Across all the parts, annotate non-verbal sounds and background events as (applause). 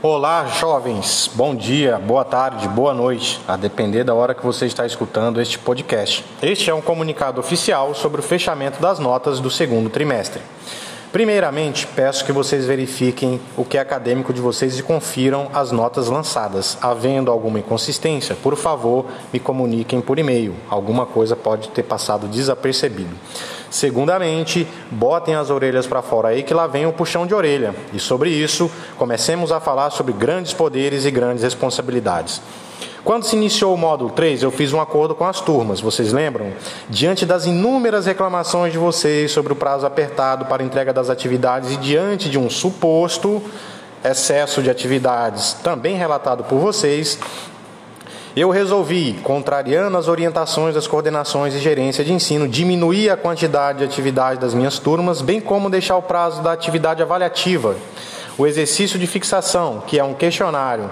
Olá, jovens. Bom dia, boa tarde, boa noite, a depender da hora que você está escutando este podcast. Este é um comunicado oficial sobre o fechamento das notas do segundo trimestre. Primeiramente, peço que vocês verifiquem o que é acadêmico de vocês e confiram as notas lançadas. Havendo alguma inconsistência, por favor, me comuniquem por e-mail. Alguma coisa pode ter passado desapercebido. Segundamente, botem as orelhas para fora aí que lá vem o puxão de orelha. E sobre isso, comecemos a falar sobre grandes poderes e grandes responsabilidades. Quando se iniciou o módulo 3, eu fiz um acordo com as turmas, vocês lembram? Diante das inúmeras reclamações de vocês sobre o prazo apertado para entrega das atividades e diante de um suposto excesso de atividades também relatado por vocês, eu resolvi, contrariando as orientações das coordenações e gerência de ensino, diminuir a quantidade de atividade das minhas turmas, bem como deixar o prazo da atividade avaliativa, o exercício de fixação, que é um questionário,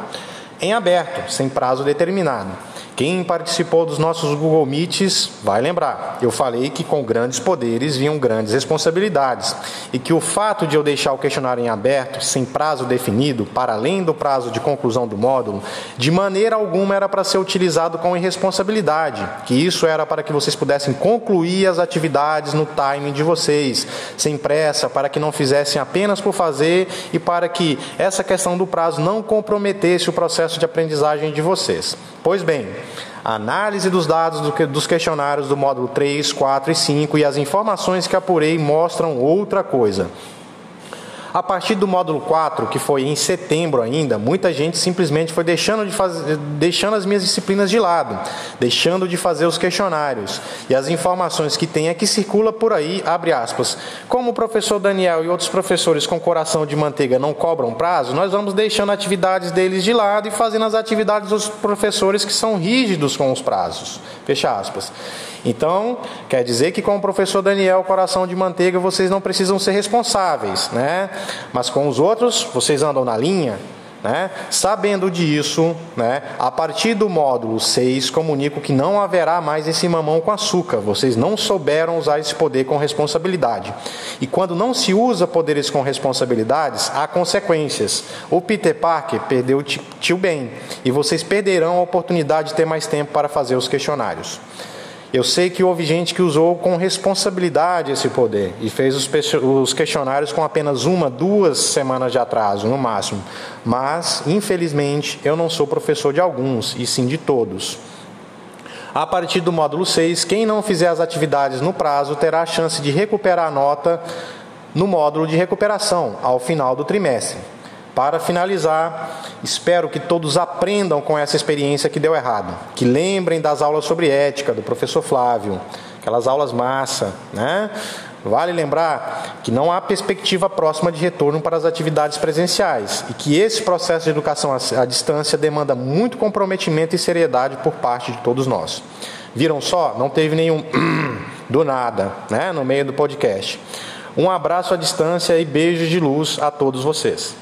em aberto, sem prazo determinado. Quem participou dos nossos Google Meets vai lembrar. Eu falei que com grandes poderes vinham grandes responsabilidades e que o fato de eu deixar o questionário em aberto, sem prazo definido, para além do prazo de conclusão do módulo, de maneira alguma era para ser utilizado com irresponsabilidade, que isso era para que vocês pudessem concluir as atividades no timing de vocês, sem pressa, para que não fizessem apenas por fazer e para que essa questão do prazo não comprometesse o processo de aprendizagem de vocês. Pois bem, análise dos dados dos questionários do módulo 3, 4 e 5 e as informações que apurei mostram outra coisa. A partir do módulo 4, que foi em setembro ainda, muita gente simplesmente foi deixando, de fazer, deixando as minhas disciplinas de lado, deixando de fazer os questionários. E as informações que tem é que circula por aí, abre aspas. Como o professor Daniel e outros professores com coração de manteiga não cobram prazo, nós vamos deixando atividades deles de lado e fazendo as atividades dos professores que são rígidos com os prazos. Fecha aspas. Então, quer dizer que com o professor Daniel Coração de Manteiga vocês não precisam ser responsáveis, né? Mas com os outros, vocês andam na linha, né? Sabendo disso, né, a partir do módulo 6, comunico que não haverá mais esse mamão com açúcar. Vocês não souberam usar esse poder com responsabilidade. E quando não se usa poderes com responsabilidades, há consequências. O Peter Parker perdeu o tio Ben e vocês perderão a oportunidade de ter mais tempo para fazer os questionários. Eu sei que houve gente que usou com responsabilidade esse poder e fez os questionários com apenas uma, duas semanas de atraso, no máximo. Mas, infelizmente, eu não sou professor de alguns, e sim de todos. A partir do módulo 6, quem não fizer as atividades no prazo terá a chance de recuperar a nota no módulo de recuperação ao final do trimestre. Para finalizar, espero que todos aprendam com essa experiência que deu errado, que lembrem das aulas sobre ética do professor Flávio, aquelas aulas massa, né? Vale lembrar que não há perspectiva próxima de retorno para as atividades presenciais e que esse processo de educação à distância demanda muito comprometimento e seriedade por parte de todos nós. Viram só? Não teve nenhum (clears throat) do nada, né, no meio do podcast. Um abraço à distância e beijos de luz a todos vocês.